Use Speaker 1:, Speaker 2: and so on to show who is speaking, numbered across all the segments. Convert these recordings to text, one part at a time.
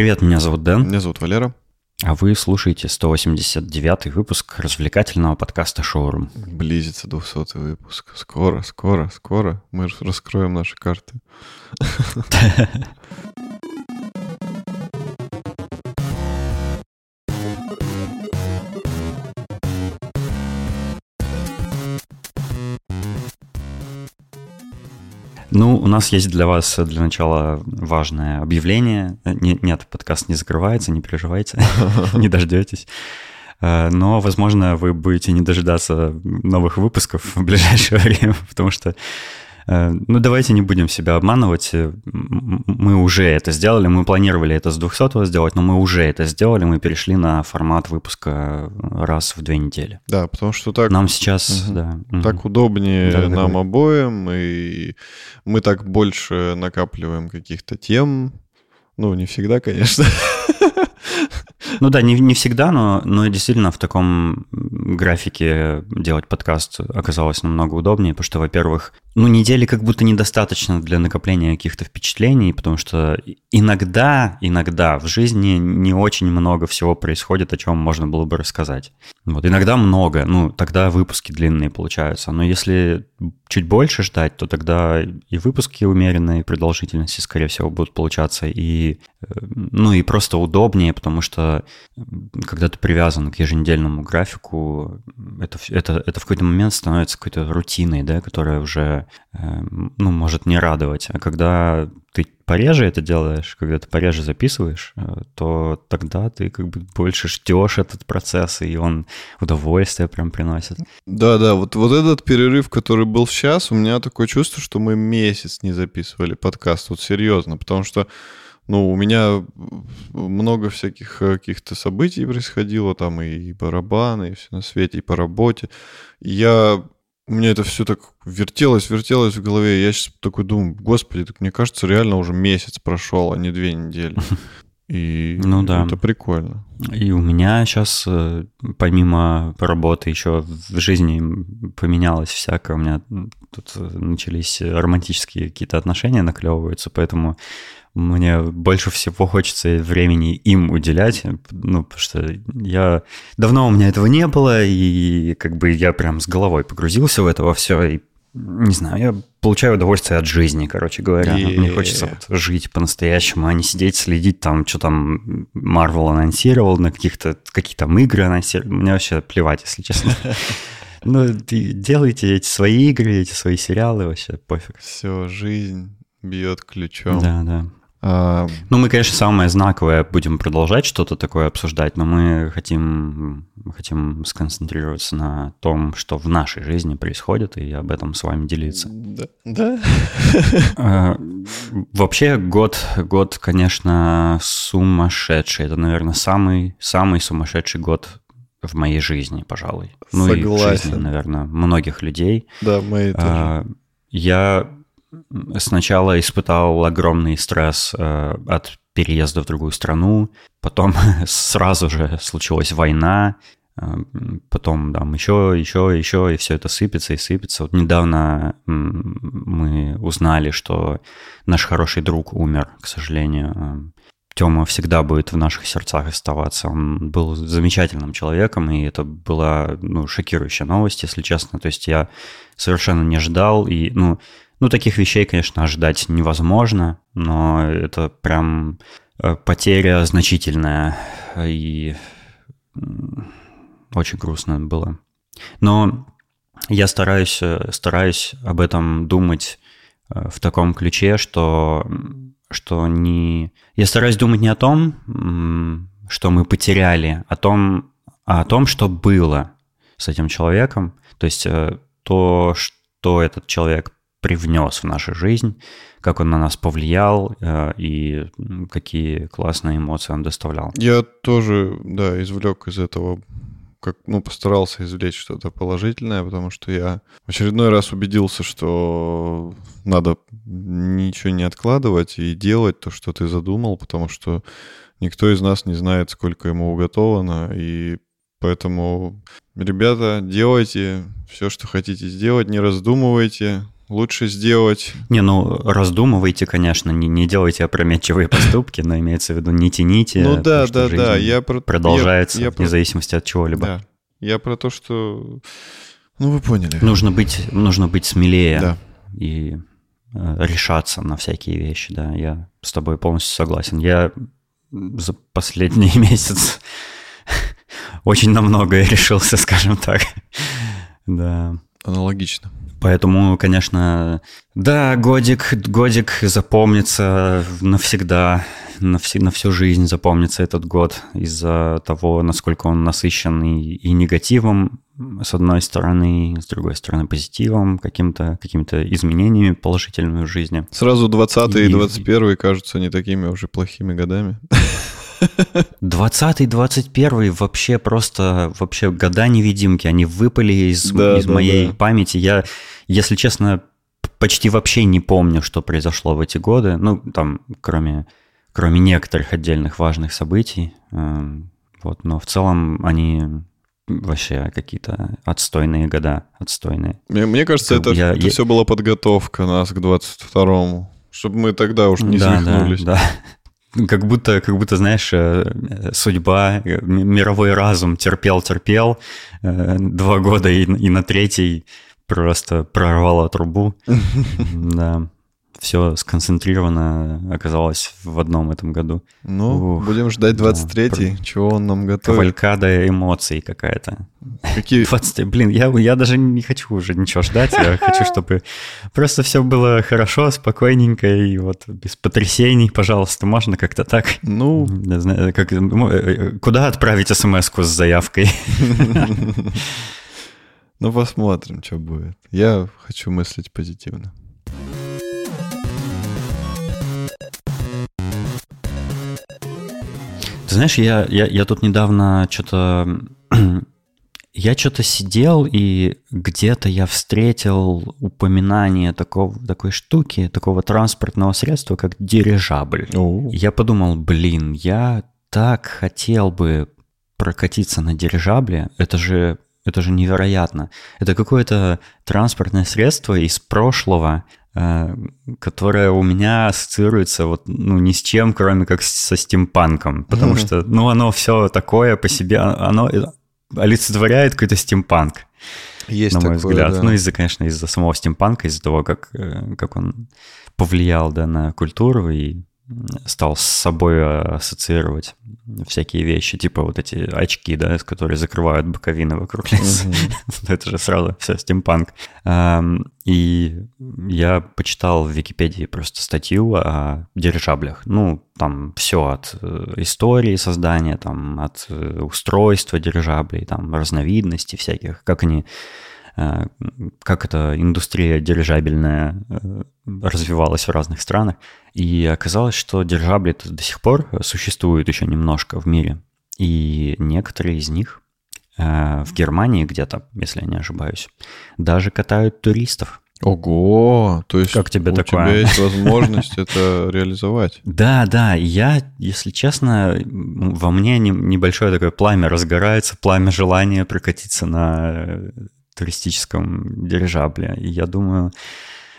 Speaker 1: привет, меня зовут Дэн.
Speaker 2: Меня зовут Валера.
Speaker 1: А вы слушаете 189 выпуск развлекательного подкаста «Шоурум».
Speaker 2: Близится 200 выпуск. Скоро, скоро, скоро мы раскроем наши карты.
Speaker 1: Ну, у нас есть для вас для начала важное объявление. Нет, нет подкаст не закрывается, не переживайте, не дождетесь. Э, но, возможно, вы будете не дожидаться новых выпусков в ближайшее время, потому что Э, ну, давайте не будем себя обманывать. Э, мы уже это сделали, мы планировали это с 200 сделать, но мы уже это сделали, мы перешли на формат выпуска раз в две недели.
Speaker 2: Да, потому что так...
Speaker 1: Нам сейчас, угу. да.
Speaker 2: Так угу. удобнее да, нам да. обоим, и мы так больше накапливаем каких-то тем. Ну, не всегда, конечно.
Speaker 1: Ну да, не, не всегда, но, но действительно в таком графике делать подкаст оказалось намного удобнее, потому что, во-первых, ну, недели как будто недостаточно для накопления каких-то впечатлений, потому что иногда, иногда в жизни не очень много всего происходит, о чем можно было бы рассказать. Вот, иногда много, ну, тогда выпуски длинные получаются, но если чуть больше ждать, то тогда и выпуски умеренной продолжительности, скорее всего, будут получаться, и, э, ну, и просто удобнее, потому что когда ты привязан к еженедельному графику, это, это, это в какой-то момент становится какой-то рутиной, да, которая уже, э, ну, может не радовать. А когда ты пореже это делаешь, когда ты пореже записываешь, э, то тогда ты как бы больше ждешь этот процесс, и он удовольствие прям приносит.
Speaker 2: Да-да, вот, вот этот перерыв, который был сейчас, у меня такое чувство, что мы месяц не записывали подкаст, вот серьезно, потому что ну, у меня много всяких э, каких-то событий происходило, там и барабаны, и все на свете, и по работе. Я у меня это все так вертелось, вертелось в голове. Я сейчас такой думаю, господи, так мне кажется, реально уже месяц прошел, а не две недели. И ну, да. это прикольно.
Speaker 1: И у меня сейчас, э, помимо работы, еще в жизни поменялось всякое. У меня тут э, начались романтические какие-то отношения наклевываются, поэтому мне больше всего хочется времени им уделять, ну, потому что я... Давно у меня этого не было, и как бы я прям с головой погрузился в это во все, и не знаю, я получаю удовольствие от жизни, короче говоря. Yeah. Мне хочется вот жить по-настоящему, а не сидеть, следить там, что там Marvel анонсировал, на каких-то какие там игры анонсировал. Мне вообще плевать, если честно. Ну, делайте эти свои игры, эти свои сериалы, вообще пофиг.
Speaker 2: Все, жизнь бьет ключом.
Speaker 1: Да, да. Ну, мы, конечно, самое знаковое будем продолжать что-то такое обсуждать, но мы хотим, хотим сконцентрироваться на том, что в нашей жизни происходит, и об этом с вами делиться.
Speaker 2: Да. да.
Speaker 1: А, вообще, год, год, конечно, сумасшедший. Это, наверное, самый, самый сумасшедший год в моей жизни, пожалуй.
Speaker 2: Ну Согласен.
Speaker 1: и в жизни, наверное, многих людей.
Speaker 2: Да, мои а, тоже.
Speaker 1: Я сначала испытал огромный стресс э, от переезда в другую страну, потом сразу же случилась война, э, потом там еще, еще, еще, и все это сыпется и сыпется. Вот недавно мы узнали, что наш хороший друг умер, к сожалению. Э, Тёма всегда будет в наших сердцах оставаться. Он был замечательным человеком, и это была ну, шокирующая новость, если честно. То есть я совершенно не ждал, и ну, ну, таких вещей, конечно, ожидать невозможно, но это прям э, потеря значительная и очень грустно было. Но я стараюсь, э, стараюсь об этом думать э, в таком ключе, что, что не... Я стараюсь думать не о том, что мы потеряли, а, том, а о том, что было с этим человеком. То есть то, что этот человек привнес в нашу жизнь, как он на нас повлиял э, и какие классные эмоции он доставлял.
Speaker 2: Я тоже, да, извлек из этого как, ну, постарался извлечь что-то положительное, потому что я в очередной раз убедился, что надо ничего не откладывать и делать то, что ты задумал, потому что никто из нас не знает, сколько ему уготовано, и поэтому, ребята, делайте все, что хотите сделать, не раздумывайте, Лучше сделать...
Speaker 1: Не, ну, раздумывайте, конечно, не, не делайте опрометчивые поступки, но имеется в виду не тяните.
Speaker 2: Ну да, да, да, я
Speaker 1: про... Продолжается
Speaker 2: я, я
Speaker 1: вне зависимости от чего-либо.
Speaker 2: Да, я про то, что... Ну, вы поняли.
Speaker 1: Нужно быть, нужно быть смелее
Speaker 2: да.
Speaker 1: и э, решаться на всякие вещи, да. Я с тобой полностью согласен. Я за последний месяц очень на многое решился, скажем так. Да.
Speaker 2: Аналогично.
Speaker 1: Поэтому, конечно, да, годик, годик запомнится навсегда, на, все, на всю жизнь запомнится этот год из-за того, насколько он насыщен и, и негативом, с одной стороны, с другой стороны позитивом, каким-то какими изменениями положительными в жизни.
Speaker 2: Сразу 20 и, и 21 кажутся не такими уже плохими годами.
Speaker 1: 20-й, 21 вообще просто вообще года невидимки, они выпали из, да, из да, моей да. памяти. Я, если честно, почти вообще не помню, что произошло в эти годы. Ну, там, кроме, кроме некоторых отдельных важных событий. Эм, вот, но в целом они вообще какие-то отстойные года, отстойные.
Speaker 2: Мне, мне кажется, это, я, это я... все была подготовка нас к 22-му, чтобы мы тогда уж не да, свихнулись.
Speaker 1: Да, да. Как будто, как будто, знаешь, э, судьба, э, мировой разум терпел-терпел э, два года и, и на третий просто прорвало трубу. Да все сконцентрировано оказалось в одном этом году.
Speaker 2: Ну, Ух, будем ждать 23-й, да, чего он нам готовит.
Speaker 1: Кавалькада эмоций какая-то.
Speaker 2: Какие?
Speaker 1: 20 Блин, я, я даже не хочу уже ничего ждать, я хочу, чтобы просто все было хорошо, спокойненько и вот без потрясений, пожалуйста, можно как-то так?
Speaker 2: Ну...
Speaker 1: Не знаю, как, э, э, куда отправить смс с заявкой?
Speaker 2: Ну, посмотрим, что будет. Я хочу мыслить позитивно.
Speaker 1: Ты знаешь, я, я, я тут недавно что-то... я что-то сидел, и где-то я встретил упоминание такого, такой штуки, такого транспортного средства, как дирижабль.
Speaker 2: Oh.
Speaker 1: Я подумал, блин, я так хотел бы прокатиться на дирижабле. Это же это же невероятно. Это какое-то транспортное средство из прошлого, которая у меня ассоциируется вот, ну, ни с чем, кроме как со стимпанком, потому mm-hmm. что, ну, оно все такое по себе, а, оно олицетворяет какой-то стимпанк.
Speaker 2: Есть
Speaker 1: на мой
Speaker 2: такое,
Speaker 1: взгляд.
Speaker 2: Да.
Speaker 1: Ну, из-за, конечно, из-за самого стимпанка, из-за того, как, э, как он повлиял да, на культуру и стал с собой ассоциировать всякие вещи, типа вот эти очки, да, которые закрывают боковины вокруг лица. Mm-hmm. Это же сразу все стимпанк. И я почитал в Википедии просто статью о дирижаблях. Ну, там все от э, истории создания, там от э, устройства дирижаблей, там разновидностей всяких, как они Э, как эта индустрия дирижабельная э, развивалась в разных странах. И оказалось, что дирижабли до сих пор существуют еще немножко в мире. И некоторые из них э, в Германии где-то, если я не ошибаюсь, даже катают туристов.
Speaker 2: Ого, то есть
Speaker 1: как тебе
Speaker 2: у
Speaker 1: такое?
Speaker 2: тебя есть возможность это реализовать.
Speaker 1: Да, да, я, если честно, во мне небольшое такое пламя разгорается, пламя желания прокатиться на туристическом дирижабле. И я думаю,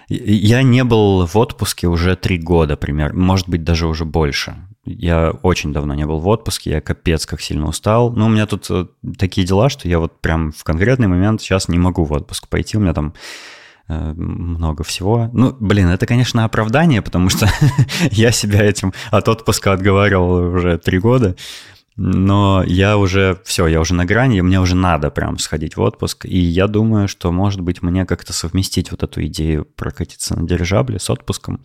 Speaker 1: я не был в отпуске уже три года, примерно, может быть, даже уже больше. Я очень давно не был в отпуске, я капец как сильно устал. Но у меня тут э, такие дела, что я вот прям в конкретный момент сейчас не могу в отпуск пойти, у меня там э, много всего. Ну, блин, это, конечно, оправдание, потому что я себя этим от отпуска отговаривал уже три года но я уже, все, я уже на грани, мне уже надо прям сходить в отпуск, и я думаю, что, может быть, мне как-то совместить вот эту идею прокатиться на дирижабле с отпуском.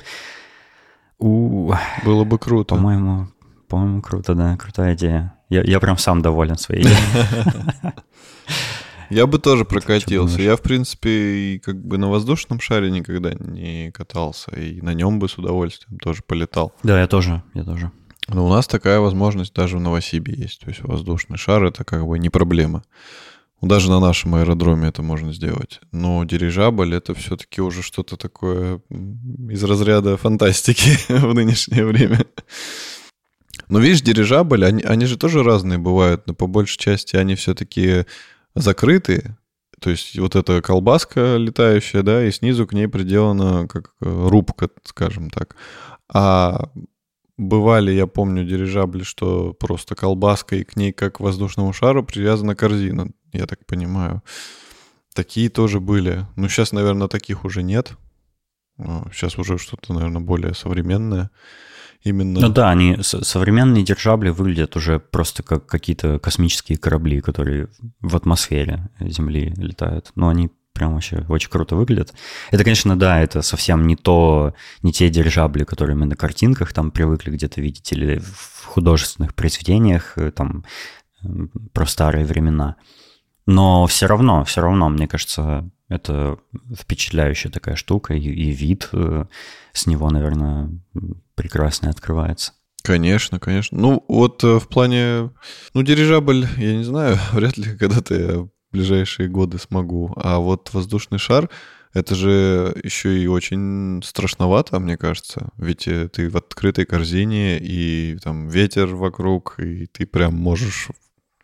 Speaker 1: У...
Speaker 2: Было бы круто.
Speaker 1: По-моему, по-моему, круто, да, крутая идея. Я, я прям сам доволен своей идеей.
Speaker 2: Я бы тоже прокатился. Я, в принципе, и как бы на воздушном шаре никогда не катался, и на нем бы с удовольствием тоже полетал.
Speaker 1: Да, я тоже, я тоже.
Speaker 2: Но у нас такая возможность даже в Новосибе есть. То есть воздушный шар — это как бы не проблема. Даже на нашем аэродроме это можно сделать. Но дирижабль — это все-таки уже что-то такое из разряда фантастики в нынешнее время. Но видишь, дирижабль, они, они же тоже разные бывают, но по большей части они все-таки закрытые, то есть вот эта колбаска летающая, да, и снизу к ней приделана как э, рубка, скажем так. А бывали, я помню, дирижабли, что просто колбаска, и к ней, как к воздушному шару, привязана корзина, я так понимаю. Такие тоже были. Ну, сейчас, наверное, таких уже нет. Сейчас уже что-то, наверное, более современное. Именно...
Speaker 1: Ну да, они современные дирижабли выглядят уже просто как какие-то космические корабли, которые в атмосфере Земли летают. Но они прям вообще очень круто выглядят. Это, конечно, да, это совсем не то, не те дирижабли, которые мы на картинках там привыкли где-то видеть или в художественных произведениях э, там про старые времена. Но все равно, все равно, мне кажется, это впечатляющая такая штука, и, и вид э, с него, наверное, прекрасный открывается.
Speaker 2: Конечно, конечно. Ну, вот э, в плане... Ну, дирижабль, я не знаю, вряд ли когда-то я ближайшие годы смогу. А вот воздушный шар, это же еще и очень страшновато, мне кажется. Ведь э, ты в открытой корзине, и там ветер вокруг, и ты прям можешь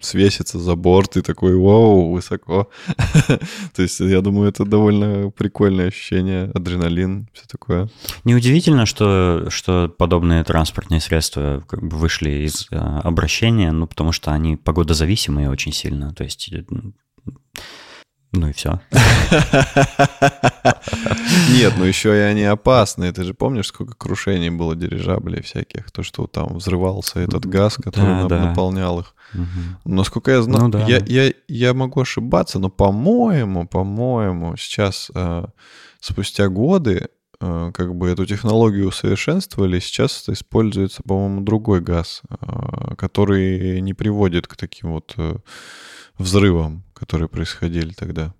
Speaker 2: свесится за борт и такой, вау, высоко. То есть, я думаю, это довольно прикольное ощущение, адреналин, все такое.
Speaker 1: Неудивительно, что, что подобные транспортные средства вышли из э, обращения, ну, потому что они погодозависимые очень сильно. То есть э, ну и все.
Speaker 2: Нет, ну еще и они опасные. Ты же помнишь, сколько крушений было дирижаблей всяких? То, что там взрывался этот газ, который да, наполнял их. Угу. Насколько я знаю, ну, да. я, я, я могу ошибаться, но, по-моему, по-моему, сейчас, э, спустя годы, э, как бы эту технологию усовершенствовали, сейчас используется, по-моему, другой газ, э, который не приводит к таким вот э, взрывам которые происходили тогда.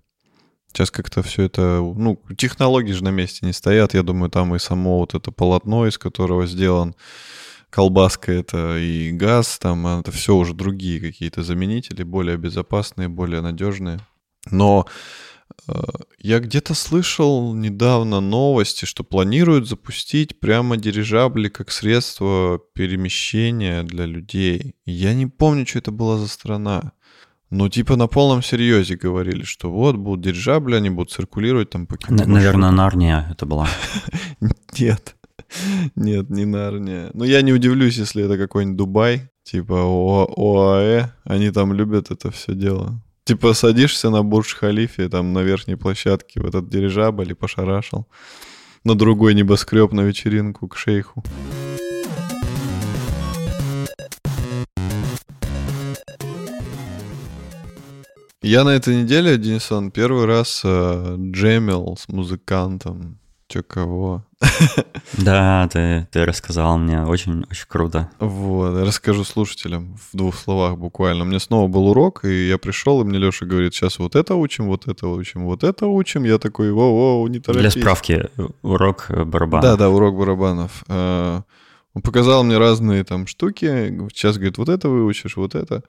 Speaker 2: Сейчас как-то все это, ну, технологии же на месте не стоят. Я думаю, там и само вот это полотно, из которого сделан колбаска это и газ, там это все уже другие какие-то заменители, более безопасные, более надежные. Но э, я где-то слышал недавно новости, что планируют запустить прямо дирижабли как средство перемещения для людей. Я не помню, что это была за страна. Ну, типа на полном серьезе говорили, что вот будут дирижабли, они будут циркулировать там по
Speaker 1: Наверное, Нарния это была.
Speaker 2: Нет, нет, не Нарния. Ну, я не удивлюсь, если это какой-нибудь Дубай, типа ОАЭ, они там любят это все дело. Типа садишься на Бурдж-Халифе, там на верхней площадке в этот дирижабль и пошарашил на другой небоскреб на вечеринку к шейху. Я на этой неделе, Денисон, первый раз э, джемил с музыкантом. Чё кого?
Speaker 1: Да, ты, ты рассказал мне, очень, очень круто.
Speaker 2: Вот, я расскажу слушателям в двух словах буквально. Меня снова был урок, и я пришел, и мне Леша говорит, сейчас вот это учим, вот это учим, вот это учим. Я такой, воу-воу, не торопись.
Speaker 1: Для справки, урок барабанов.
Speaker 2: Да, да, урок барабанов. Э, он показал мне разные там штуки, сейчас говорит, вот это выучишь, вот это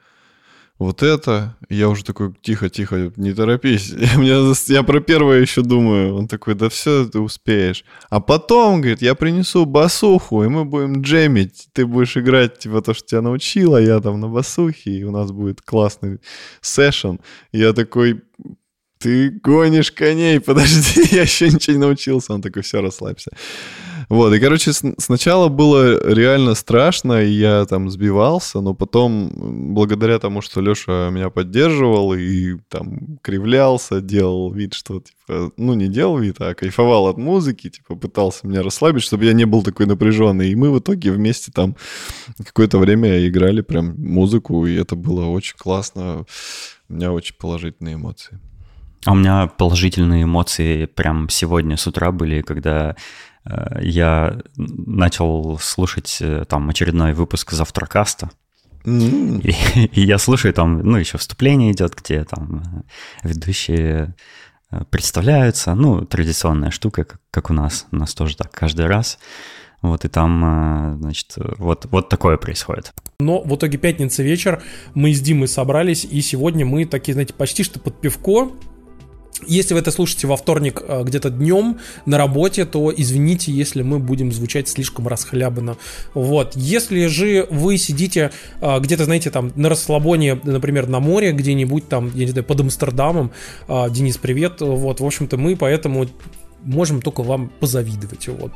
Speaker 2: вот это. Я уже такой, тихо-тихо, не торопись. Я, про первое еще думаю. Он такой, да все, ты успеешь. А потом, говорит, я принесу басуху, и мы будем джемить. Ты будешь играть, типа, то, что тебя научила, я там на басухе, и у нас будет классный сэшн. Я такой, ты гонишь коней, подожди, я еще ничего не научился. Он такой, все, расслабься. Вот, и, короче, сначала было реально страшно, и я там сбивался, но потом, благодаря тому, что Леша меня поддерживал и там кривлялся, делал вид, что, типа, ну, не делал вид, а кайфовал от музыки, типа, пытался меня расслабить, чтобы я не был такой напряженный. И мы в итоге вместе там какое-то время играли прям музыку, и это было очень классно. У меня очень положительные эмоции.
Speaker 1: А у меня положительные эмоции прям сегодня с утра были, когда я начал слушать э, там очередной выпуск Завтракаста. Mm. И, и я слушаю там, ну, еще вступление идет, где там э, ведущие представляются, ну, традиционная штука, как, как у нас, у нас тоже так каждый раз. Вот и там, значит, вот, вот такое происходит.
Speaker 3: Но в итоге пятница вечер, мы с Димой собрались, и сегодня мы такие, знаете, почти что под пивко Если вы это слушаете во вторник э, где-то днем на работе, то извините, если мы будем звучать слишком расхлябанно. Вот. Если же вы сидите э, где-то, знаете, там на расслабоне, например, на море где-нибудь там, я не знаю, под Амстердамом, э, Денис, привет. Вот, в общем-то, мы поэтому можем только вам позавидовать. Вот.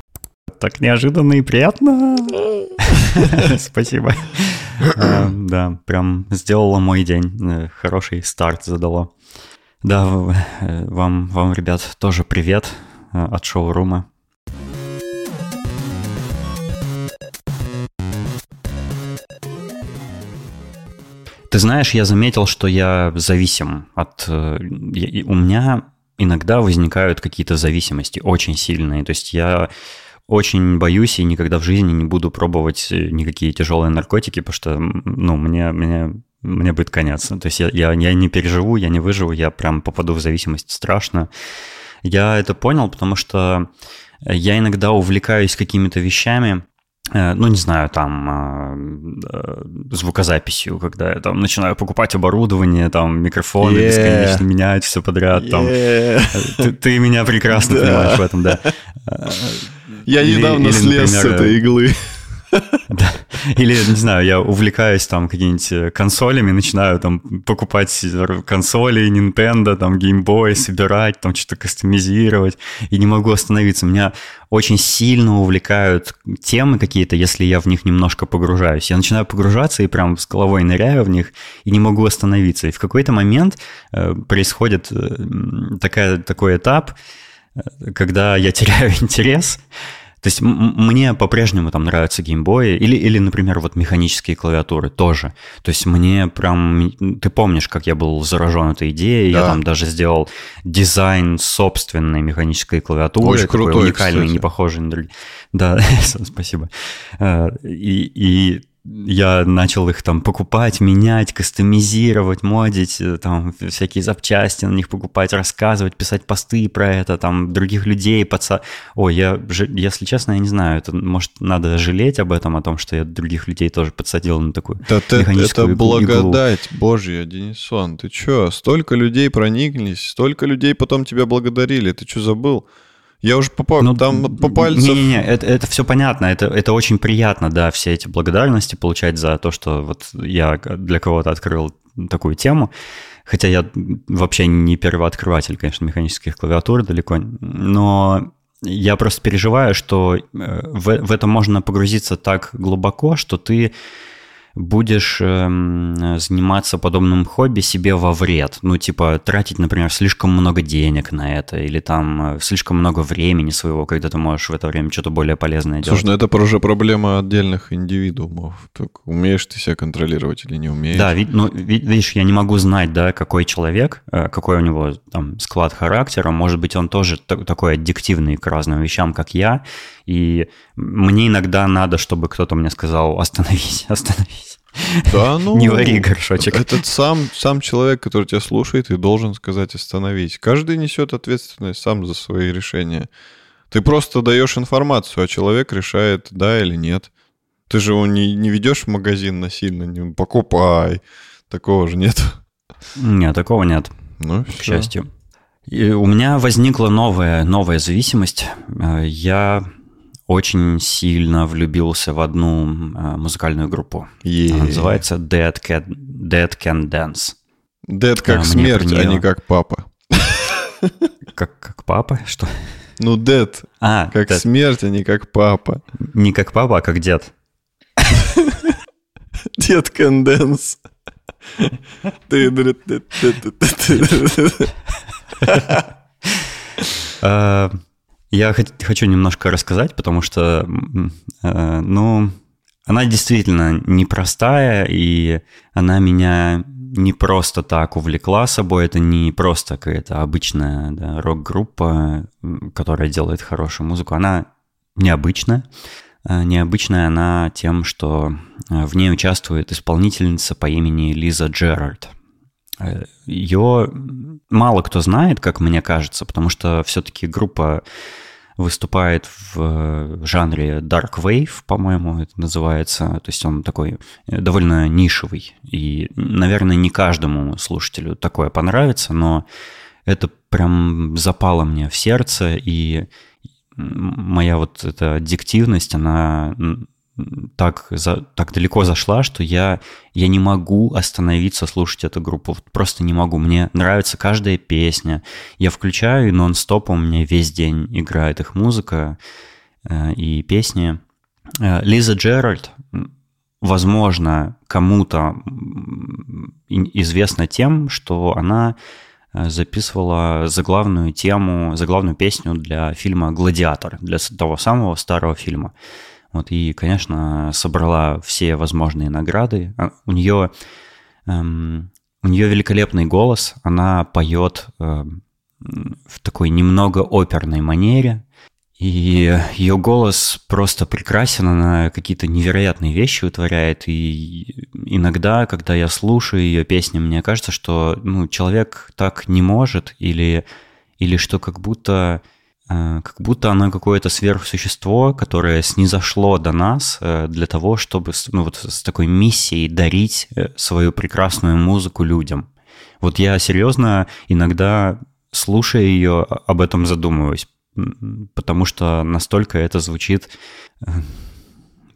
Speaker 1: Так неожиданно и приятно. Спасибо. Да, прям сделала мой день. Хороший старт задало. Да, вам, вам, ребят, тоже привет э, от шоурума. Ты знаешь, я заметил, что я зависим от... Э, у меня иногда возникают какие-то зависимости очень сильные. То есть я очень боюсь и никогда в жизни не буду пробовать никакие тяжелые наркотики, потому что, ну, мне, мне мне будет конец. То есть я, я, я не переживу, я не выживу, я прям попаду в зависимость страшно. Я это понял, потому что я иногда увлекаюсь какими-то вещами, э, ну, не знаю, там, э, э, звукозаписью, когда я там начинаю покупать оборудование, там, микрофоны yeah. бесконечно менять все подряд, yeah. там. Ты, ты меня прекрасно понимаешь в этом, да.
Speaker 2: Я недавно слез с этой иглы.
Speaker 1: Или, не знаю, я увлекаюсь там какими-нибудь э, консолями, начинаю там покупать консоли Nintendo, там Game Boy, собирать, там что-то кастомизировать, и не могу остановиться. Меня очень сильно увлекают темы какие-то, если я в них немножко погружаюсь. Я начинаю погружаться и прям с головой ныряю в них, и не могу остановиться. И в какой-то момент э, происходит э, такая, такой этап, когда я теряю интерес, то есть мне по-прежнему там нравятся геймбои или, или, например, вот механические клавиатуры тоже. То есть мне прям... Ты помнишь, как я был заражен этой идеей? Да. Я там даже сделал дизайн собственной механической клавиатуры.
Speaker 2: Очень крутой,
Speaker 1: уникальный, кстати. не похожий на другие. Да, спасибо. Э, и, и я начал их там покупать, менять, кастомизировать, модить, э, там всякие запчасти на них покупать, рассказывать, писать посты про это, там других людей подса... Ой, я, если честно, я не знаю, это, может, надо жалеть об этом, о том, что я других людей тоже подсадил на такую
Speaker 2: да механическую Это иглу. благодать Божья, Денисон, ты чё? Столько людей прониклись, столько людей потом тебя благодарили, ты что забыл? Я уже по, ну, там по пальцам...
Speaker 1: Не-не-не, это, это все понятно, это, это очень приятно, да, все эти благодарности получать за то, что вот я для кого-то открыл такую тему. Хотя я вообще не первооткрыватель, конечно, механических клавиатур далеко, но я просто переживаю, что э, в, в это можно погрузиться так глубоко, что ты будешь э, заниматься подобным хобби себе во вред. Ну, типа, тратить, например, слишком много денег на это, или там э, слишком много времени своего, когда ты можешь в это время что-то более полезное
Speaker 2: делать.
Speaker 1: Слушай,
Speaker 2: ну это уже проблема отдельных индивидуумов. Так умеешь ты себя контролировать или не умеешь?
Speaker 1: Да, вид, ну, видишь, я не могу знать, да, какой человек, э, какой у него там склад характера. Может быть, он тоже такой аддиктивный к разным вещам, как я, и мне иногда надо, чтобы кто-то мне сказал, остановись, остановись.
Speaker 2: Да, ну...
Speaker 1: Не вари горшочек.
Speaker 2: Этот сам, сам человек, который тебя слушает, и должен сказать остановись. Каждый несет ответственность сам за свои решения. Ты просто даешь информацию, а человек решает, да или нет. Ты же его не, не ведешь в магазин насильно, не покупай. Такого же нет.
Speaker 1: Нет, такого нет. Ну, к все. счастью. И у меня возникла новая, новая зависимость. Э, я очень сильно влюбился в одну э, музыкальную группу.
Speaker 2: Yeah.
Speaker 1: Она называется Dead Can, Dead Can Dance.
Speaker 2: Dead как а, смерть, нее... а не как папа.
Speaker 1: Как, как папа? Что?
Speaker 2: Ну, Dead. А, как dead. смерть, а не как папа.
Speaker 1: Не как папа, а как дед.
Speaker 2: Dance.
Speaker 1: Uh, я хочу немножко рассказать, потому что, э, ну, она действительно непростая, и она меня не просто так увлекла собой. Это не просто какая-то обычная да, рок-группа, которая делает хорошую музыку. Она необычная. Э, необычная она тем, что э, в ней участвует исполнительница по имени Лиза Джерард. Ее мало кто знает, как мне кажется, потому что все-таки группа выступает в жанре Dark Wave, по-моему, это называется. То есть он такой э, довольно нишевый. И, наверное, не каждому слушателю такое понравится, но это прям запало мне в сердце, и моя вот эта аддиктивность, она так, за, так далеко зашла, что я, я не могу остановиться слушать эту группу. Вот просто не могу. Мне нравится каждая песня. Я включаю, и нон-стоп у меня весь день играет их музыка э, и песни. Э, Лиза Джеральд, возможно, кому-то известна тем, что она э, записывала заглавную тему, заглавную песню для фильма «Гладиатор», для того самого старого фильма. Вот, и, конечно, собрала все возможные награды. А, у нее, эм, у нее великолепный голос, она поет э, в такой немного оперной манере, и ее голос просто прекрасен, она какие-то невероятные вещи утворяет. И иногда, когда я слушаю ее песни, мне кажется, что ну, человек так не может, или, или что как будто как будто она какое-то сверхсущество, которое снизошло до нас э, для того, чтобы ну, вот с такой миссией дарить э, свою прекрасную музыку людям. Вот я серьезно иногда, слушая ее, об этом задумываюсь, потому что настолько это звучит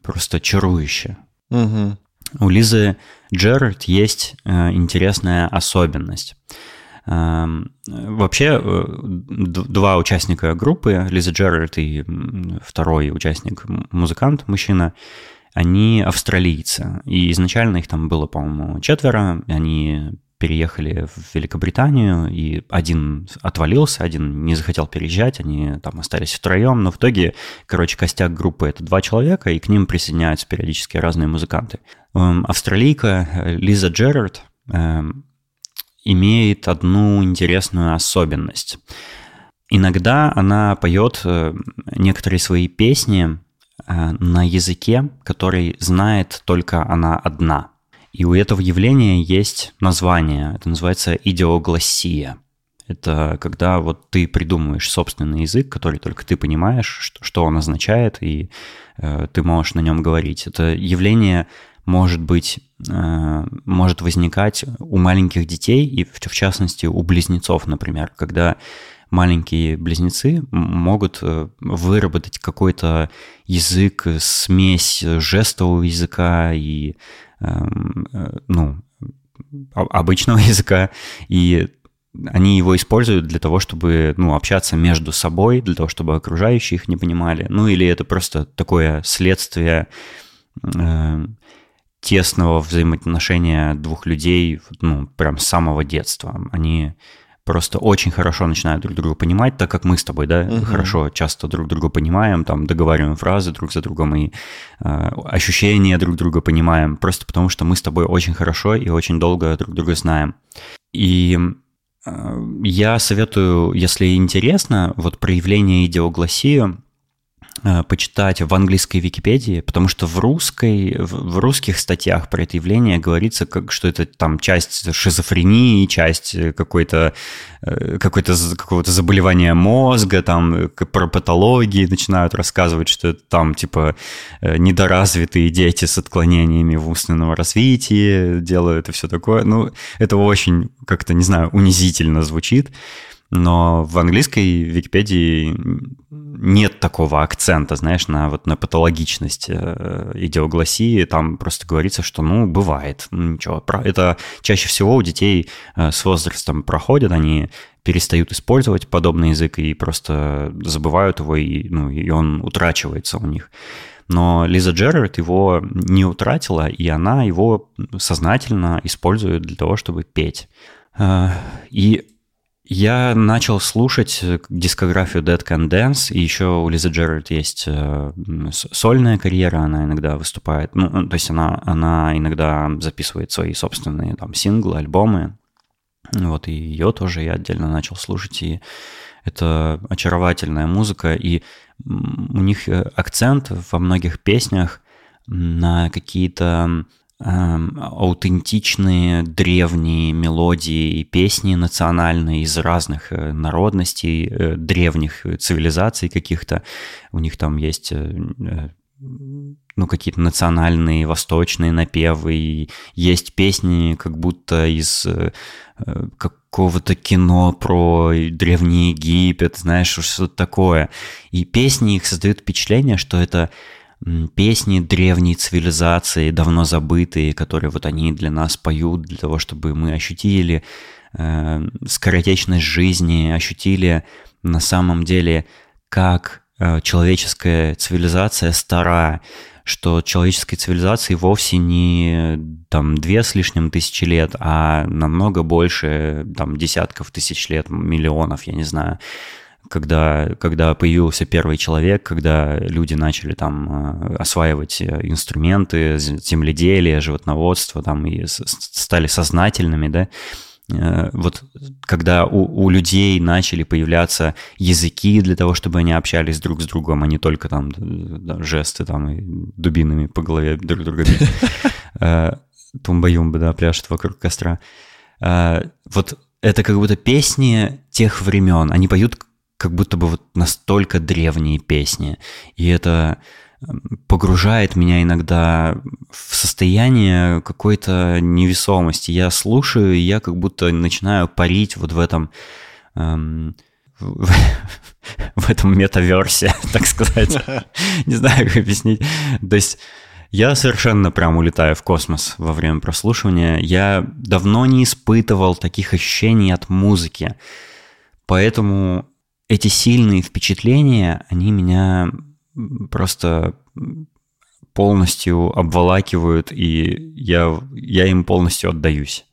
Speaker 1: просто чарующе.
Speaker 2: Угу.
Speaker 1: У Лизы Джерард есть интересная особенность. Эм, вообще, э, два участника группы, Лиза Джерард и второй участник, музыкант, мужчина, они австралийцы. И изначально их там было, по-моему, четверо. Они переехали в Великобританию, и один отвалился, один не захотел переезжать, они там остались втроем, но в итоге, короче, костяк группы — это два человека, и к ним присоединяются периодически разные музыканты. Эм, австралийка э, Лиза Джерард эм, имеет одну интересную особенность. Иногда она поет э, некоторые свои песни э, на языке, который знает только она одна. И у этого явления есть название. Это называется идиоглассия. Это когда вот ты придумываешь собственный язык, который только ты понимаешь, что он означает, и э, ты можешь на нем говорить. Это явление может быть, э, может возникать у маленьких детей, и в частности у близнецов, например, когда маленькие близнецы могут э, выработать какой-то язык, смесь жестового языка и эм, э, ну, обычного языка, и они его используют для того, чтобы ну, общаться между собой, для того, чтобы окружающие их не понимали. Ну или это просто такое следствие тесного взаимоотношения двух людей, ну, прям с самого детства. Они просто очень хорошо начинают друг друга понимать, так как мы с тобой, да, угу. хорошо часто друг друга понимаем, там договариваем фразы друг за другом и э, ощущения друг друга понимаем, просто потому что мы с тобой очень хорошо и очень долго друг друга знаем. И э, я советую, если интересно, вот проявление идиогласии Э, почитать в английской Википедии, потому что в русской, в русских статьях про это явление говорится, как, что это там часть шизофрении, часть какой-то, э, какой-то, какого-то заболевания мозга, там про патологии начинают рассказывать, что это там типа э, недоразвитые дети с отклонениями в умственном развитии делают и все такое. Ну, это очень как-то, не знаю, унизительно звучит но в английской Википедии нет такого акцента, знаешь, на, вот, на патологичность э, идиогласии. Там просто говорится, что, ну, бывает, ну, ничего. Это чаще всего у детей э, с возрастом проходят, они перестают использовать подобный язык и просто забывают его, и, ну, и он утрачивается у них. Но Лиза Джерард его не утратила, и она его сознательно использует для того, чтобы петь. Э, и я начал слушать э, дискографию Dead Can Dance, и еще у Лизы Джерард есть э, сольная карьера, она иногда выступает, ну, то есть она, она иногда записывает свои собственные там синглы, альбомы, вот, и ее тоже я отдельно начал слушать, и это очаровательная музыка, и у них э, акцент во многих песнях на какие-то аутентичные древние мелодии и песни национальные из разных э, народностей, э, древних цивилизаций каких-то. У них там есть э, ну, какие-то национальные, восточные напевы, и есть песни как будто из э, какого-то кино про Древний Египет, знаешь, что-то такое. И песни их создают впечатление, что это песни древней цивилизации, давно забытые, которые вот они для нас поют, для того, чтобы мы ощутили э, скоротечность жизни, ощутили на самом деле, как э, человеческая цивилизация стара, что человеческой цивилизации вовсе не там две с лишним тысячи лет, а намного больше, там десятков тысяч лет, миллионов, я не знаю когда, когда появился первый человек, когда люди начали там э, осваивать инструменты, земледелие, животноводство, там и стали сознательными, да, Э, вот когда у, у людей начали появляться языки для того, чтобы они общались друг с другом, а не только там да, жесты там и дубинами по голове друг друга бить. Э, Тумба-юмба, да, пляшут вокруг костра. Э, вот это как будто песни тех времен. Они поют как будто бы вот настолько древние песни. И это погружает меня иногда в состояние какой-то невесомости. Я слушаю, и я как будто начинаю парить вот в этом... Эм, в, в этом метаверсе, так сказать. Не знаю, как объяснить. То есть я совершенно прям улетаю в космос во время прослушивания. Я давно не испытывал таких ощущений от музыки. Поэтому эти сильные впечатления, они меня просто полностью обволакивают, и я, я им полностью отдаюсь.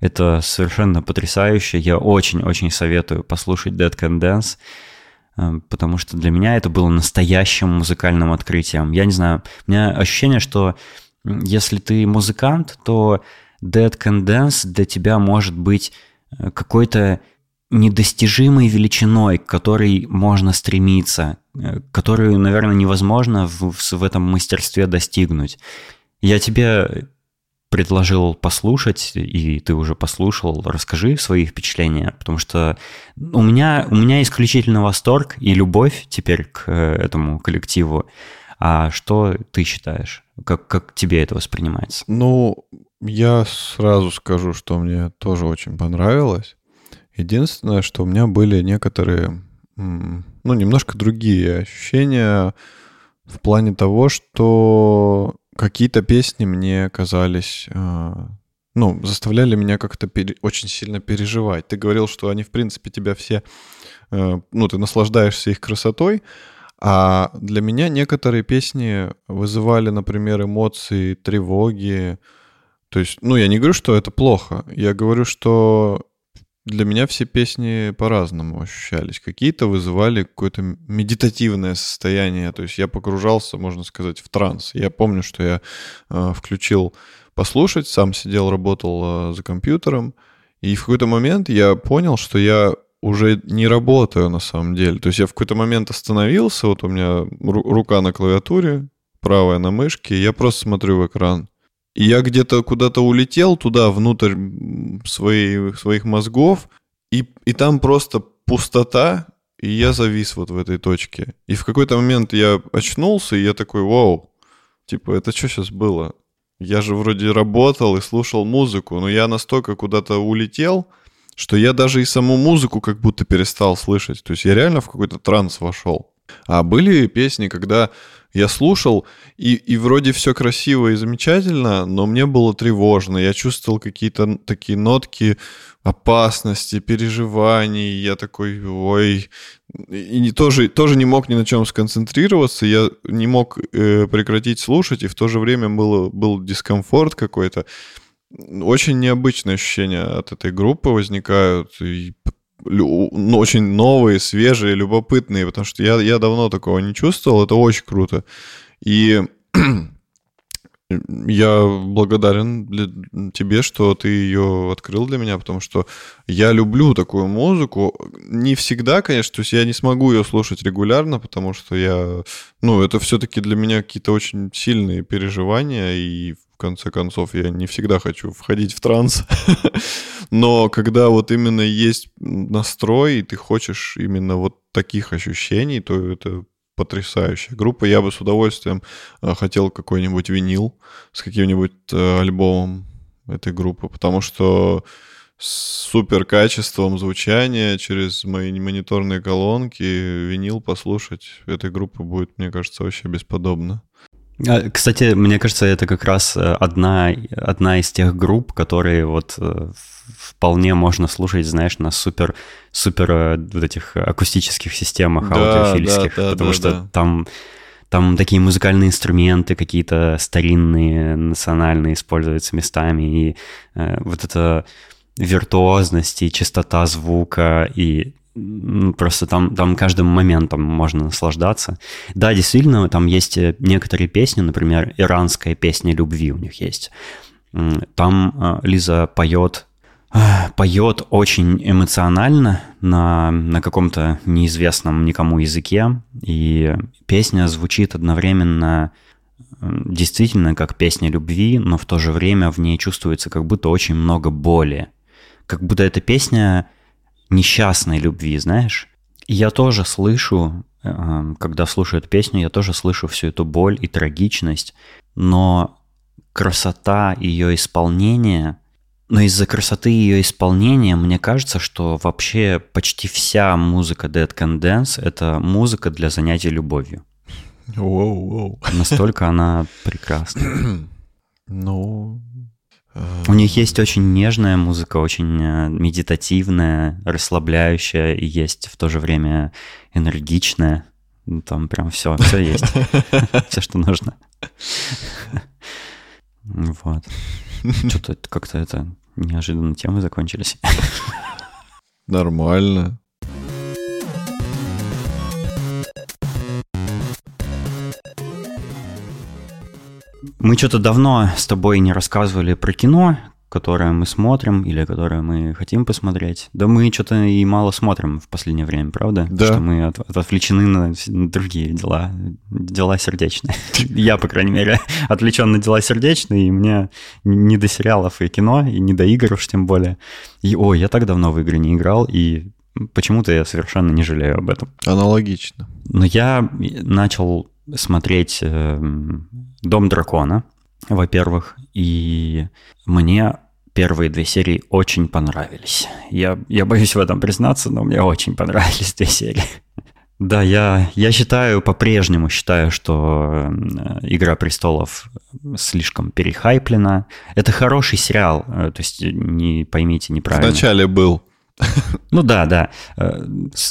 Speaker 1: Это совершенно потрясающе. Я очень-очень советую послушать Dead Can Dance, э, потому что для меня это было настоящим музыкальным открытием. Я не знаю, у меня ощущение, что если ты музыкант, то Dead Can Dance для тебя может быть э, какой-то недостижимой величиной, к которой можно стремиться, э, которую, наверное, невозможно в, в этом мастерстве достигнуть. Я тебе предложил послушать, и ты уже послушал, расскажи свои впечатления, потому что у меня, у меня исключительно восторг и любовь теперь к э, этому коллективу. А что ты считаешь? Как, как тебе это воспринимается?
Speaker 2: Ну, я сразу скажу, что мне тоже очень понравилось. Единственное, что у меня были некоторые, ну, немножко другие ощущения в плане того, что какие-то песни мне казались, а, ну, заставляли меня как-то пере, очень сильно переживать. Ты говорил, что они, в принципе, тебя все, э, ну, ты наслаждаешься их красотой, а для меня некоторые песни вызывали, например, эмоции тревоги. То есть, ну, я не говорю, что это плохо. Я говорю, что для меня все песни по-разному ощущались. Какие-то вызывали какое-то медитативное состояние, то есть я погружался, можно сказать, в транс. Я помню, что я э, включил послушать, сам сидел, работал э, за компьютером, и в какой-то момент я понял, что я уже не работаю на самом деле. То есть я в какой-то момент остановился, вот у меня рука на клавиатуре, правая на мышке, и я просто смотрю в экран. Я где-то куда-то улетел туда, внутрь своей, своих мозгов, и, и там просто пустота, и я завис вот в этой точке. И в какой-то момент я очнулся, и я такой, вау, типа, это что сейчас было? Я же вроде работал и слушал музыку, но я настолько куда-то улетел, что я даже и саму музыку как будто перестал слышать. То есть я реально в какой-то транс вошел. А были песни, когда я слушал, и, и вроде все красиво и замечательно, но мне было тревожно. Я чувствовал какие-то такие нотки опасности, переживаний. Я такой, ой, и не, тоже, тоже не мог ни на чем сконцентрироваться. Я не мог э, прекратить слушать, и в то же время было, был дискомфорт какой-то. Очень необычные ощущения от этой группы возникают. И очень новые, свежие, любопытные, потому что я, я давно такого не чувствовал, это очень круто. И я благодарен для, тебе, что ты ее открыл для меня, потому что я люблю такую музыку. Не всегда, конечно, то есть я не смогу ее слушать регулярно, потому что я, ну, это все-таки для меня какие-то очень сильные переживания, и конце концов, я не всегда хочу входить в транс. Но когда вот именно есть настрой, и ты хочешь именно вот таких ощущений, то это потрясающая группа. Я бы с удовольствием э, хотел какой-нибудь винил с каким-нибудь э, альбомом этой группы, потому что с супер качеством звучания через мои мониторные колонки винил послушать этой группы будет, мне кажется, вообще бесподобно.
Speaker 1: А, кстати, мне кажется, это как раз э, одна, одна из тех групп, которые вот э, вполне можно слушать, знаешь, на супер, супер э, вот этих акустических системах да, аудиофильских, да, да, потому да, что да. там там такие музыкальные инструменты какие-то старинные, национальные используются местами, и э, вот эта виртуозность и чистота звука, и просто там, там каждым моментом можно наслаждаться. Да, действительно, там есть э, некоторые песни, например, иранская песня любви у них есть. Там э, Лиза поет э, поет очень эмоционально на, на каком-то неизвестном никому языке, и песня звучит одновременно действительно как песня любви, но в то же время в ней чувствуется как будто очень много боли. Как будто эта песня несчастной любви, знаешь. И я тоже слышу, э, когда слушаю эту песню, я тоже слышу всю эту боль и трагичность, но красота ее исполнения, но из-за красоты ее исполнения мне кажется, что вообще почти вся музыка Dead Can Dance — это музыка для занятий любовью.
Speaker 2: Воу, воу.
Speaker 1: Настолько она прекрасна.
Speaker 2: Ну,
Speaker 1: у них есть очень нежная музыка, очень э, медитативная, расслабляющая, и есть в то же время энергичная. Ну, там прям все, все есть. Все, что нужно. Вот. Что-то как-то это неожиданно темы закончились.
Speaker 2: Нормально.
Speaker 1: Мы что-то давно с тобой не рассказывали про кино, которое мы смотрим или которое мы хотим посмотреть. Да мы что-то и мало смотрим в последнее время, правда?
Speaker 2: Да.
Speaker 1: Что мы от, от, отвлечены на, на другие дела, дела сердечные. Я, по крайней мере, отвлечен на дела сердечные, и мне не до сериалов и кино, и не до игр уж тем более. И, ой, я так давно в игры не играл, и почему-то я совершенно не жалею об этом.
Speaker 2: Аналогично.
Speaker 1: Но я начал смотреть э, «Дом дракона», во-первых, и мне первые две серии очень понравились. Я, я боюсь в этом признаться, но мне очень понравились две серии. Да, я, я считаю, по-прежнему считаю, что э, «Игра престолов» слишком перехайплена. Это хороший сериал, э, то есть не поймите неправильно.
Speaker 2: Вначале был.
Speaker 1: Ну да, да. Э,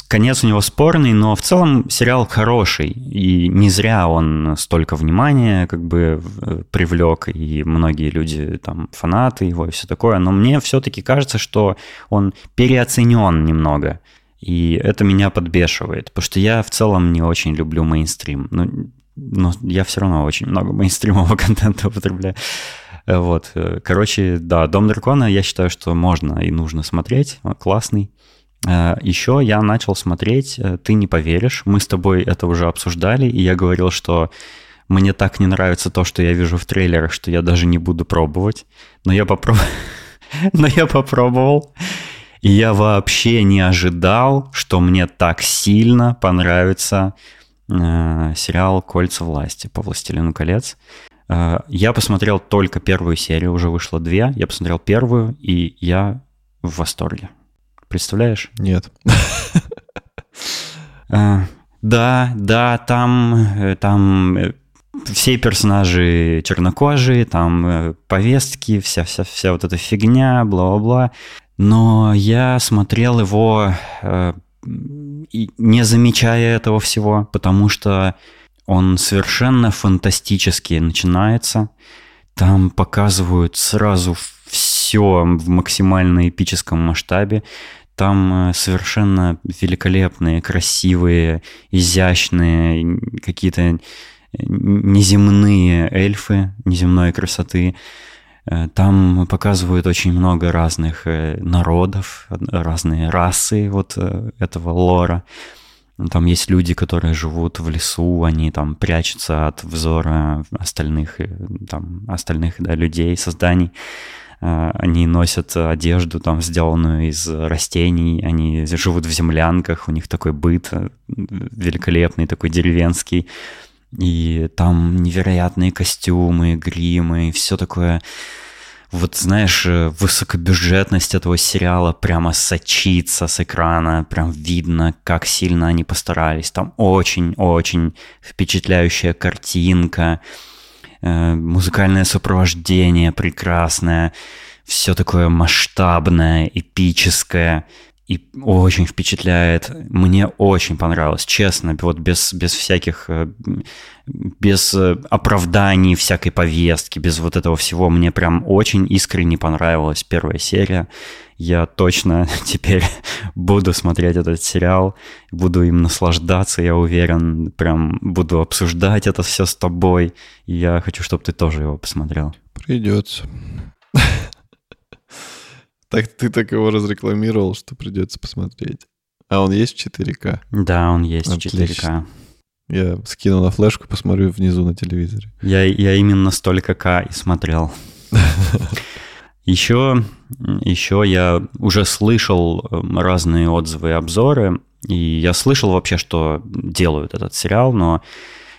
Speaker 1: конец у него спорный, но в целом сериал хороший. И не зря он столько внимания как бы э, привлек, и многие люди там фанаты его и все такое. Но мне все-таки кажется, что он переоценен немного. И это меня подбешивает, потому что я в целом не очень люблю мейнстрим. Но, но я все равно очень много мейнстримового контента употребляю. Э, вот, э, короче, да, «Дом дракона» я считаю, что можно и нужно смотреть, классный. Э, Еще я начал смотреть «Ты не поверишь», мы с тобой это уже обсуждали, и я говорил, что мне так не нравится то, что я вижу в трейлерах, что я даже не буду пробовать. Но я попробовал. Но я попробовал. И я вообще не ожидал, что мне так сильно понравится э, сериал «Кольца власти» по «Властелину колец». Э, я посмотрел только первую серию, уже вышло две. Я посмотрел первую, и я в восторге. Представляешь?
Speaker 2: Нет.
Speaker 1: Э, да, да, там, э, там все персонажи чернокожие, там повестки, вся, вся, вся вот эта фигня, бла-бла-бла. Но я смотрел его не замечая этого всего, потому что он совершенно фантастически начинается. Там показывают сразу все в максимально эпическом масштабе. Там э, совершенно великолепные, красивые, изящные, какие-то э, неземные эльфы, неземной красоты. Э, там показывают очень много разных народов, разные расы вот этого лора. Там есть люди, которые живут в лесу, они там прячутся от взора остальных, э, там, остальных да, людей, созданий. Э, они носят одежду, там, сделанную из растений, они живут в землянках, у них такой быт э, великолепный, такой деревенский. И там невероятные костюмы, гримы, все такое вот знаешь, э, высокобюджетность этого сериала прямо сочится с экрана, прям видно, как сильно они постарались. Там очень-очень впечатляющая картинка, э, музыкальное сопровождение прекрасное, все такое масштабное, эпическое и очень впечатляет. Мне очень понравилось, честно, вот без, без всяких, э, без э, оправданий всякой повестки, без вот этого всего. Мне прям очень искренне понравилась первая серия. Я точно теперь буду смотреть этот сериал, буду им наслаждаться, я уверен, прям буду обсуждать это все с тобой. Я хочу, чтобы ты тоже его посмотрел.
Speaker 2: Придется. Так ты так его разрекламировал, что придется посмотреть. А он есть в 4К?
Speaker 1: Да, он есть Отлично. в 4К.
Speaker 2: Я скину на флешку, посмотрю внизу на телевизоре.
Speaker 1: Я, я именно столько К и смотрел. Еще, еще я уже слышал эм, разные отзывы и обзоры, и я слышал вообще, что делают этот сериал, но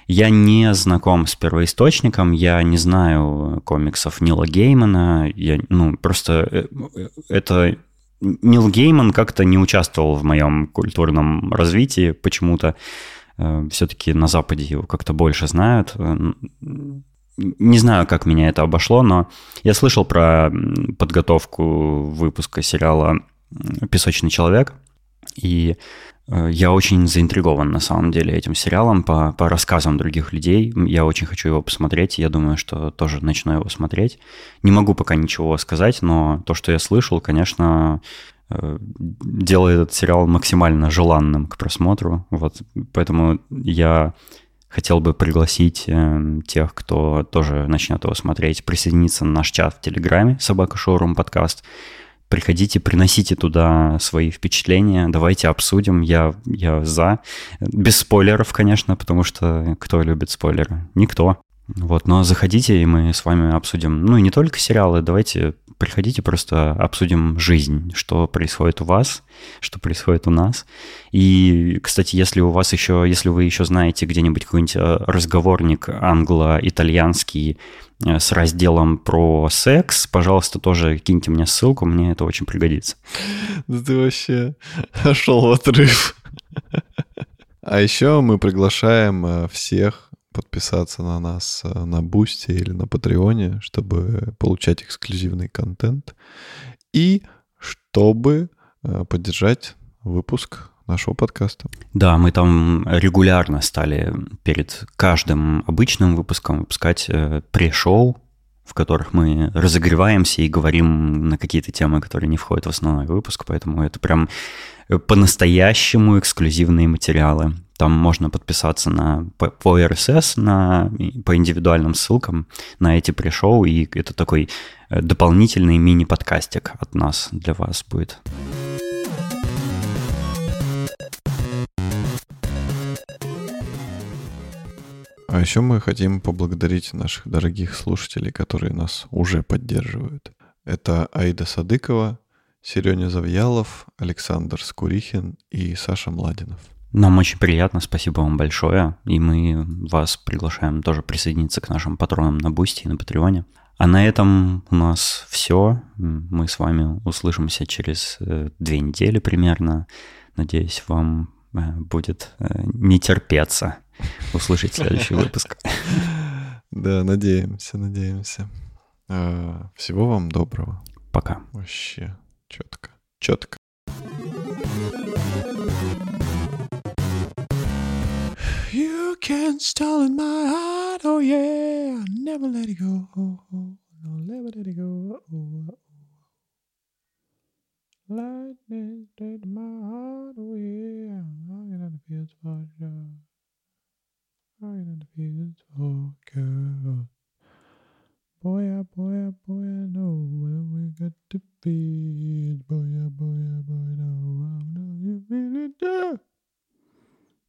Speaker 1: я не знаком с первоисточником, я не знаю комиксов Нила Геймана, я, ну, просто э, это... Нил Гейман как-то не участвовал в моем культурном развитии почему-то. Э, Все-таки на Западе его как-то больше знают. Э, не знаю, как меня это обошло, но я слышал про подготовку выпуска сериала «Песочный человек», и Э, я очень заинтригован на самом деле этим сериалом по, по рассказам других людей. Я очень хочу его посмотреть. Я думаю, что тоже начну его смотреть. Не могу пока ничего сказать, но то, что я слышал, конечно, э, делает этот сериал максимально желанным к просмотру. Вот, поэтому я хотел бы пригласить э, тех, кто тоже начнет его смотреть, присоединиться на наш чат в Телеграме «Собака Шоурум подкаст», Приходите, приносите туда свои впечатления, давайте обсудим, я, я за. Без спойлеров, конечно, потому что кто любит спойлеры? Никто. Вот, но заходите, и мы с вами обсудим, ну и не только сериалы, давайте приходите, просто обсудим жизнь, что происходит у вас, что происходит у нас. И, кстати, если у вас еще, если вы еще знаете где-нибудь какой-нибудь э, разговорник англо-итальянский э, с разделом про секс, пожалуйста, тоже киньте мне ссылку, мне это очень пригодится.
Speaker 2: Да ты вообще ошел в отрыв. А еще мы приглашаем э, всех подписаться на нас э, на Бусти или на Патреоне, чтобы получать эксклюзивный контент и чтобы э, поддержать выпуск нашего подкаста.
Speaker 1: Да, мы там регулярно стали перед каждым обычным выпуском выпускать э, пре-шоу, в которых мы разогреваемся и говорим на какие-то темы, которые не входят в основной выпуск, поэтому это прям по-настоящему эксклюзивные материалы. Там можно подписаться на, по, по RSS, на, по индивидуальным ссылкам на эти пришоу, и это такой э, дополнительный мини-подкастик от нас для вас будет.
Speaker 2: А еще мы хотим поблагодарить наших дорогих слушателей, которые нас уже поддерживают. Это Аида Садыкова, Сереня Завьялов, Александр Скурихин и Саша Младинов.
Speaker 1: Нам очень приятно, спасибо вам большое. И мы вас приглашаем тоже присоединиться к нашим патронам на Бусти и на Патреоне. А на этом у нас все. Мы с вами услышимся через э, две недели примерно. Надеюсь, вам э, будет э, не терпеться услышать следующий выпуск.
Speaker 2: Да, надеемся, надеемся. А, всего вам доброго.
Speaker 1: Пока.
Speaker 2: Вообще четко, четко. You can stall in my heart, oh yeah. Never let it go. Oh, oh. No, never let it go. Oh, oh. Lightning in my heart, oh yeah. I get the feels for sure. I get the feels for girl. Boy, ah, boy, ah, boy, I know where we got to be. Boy, ah, boy, ah, boy, no, I know you feel it.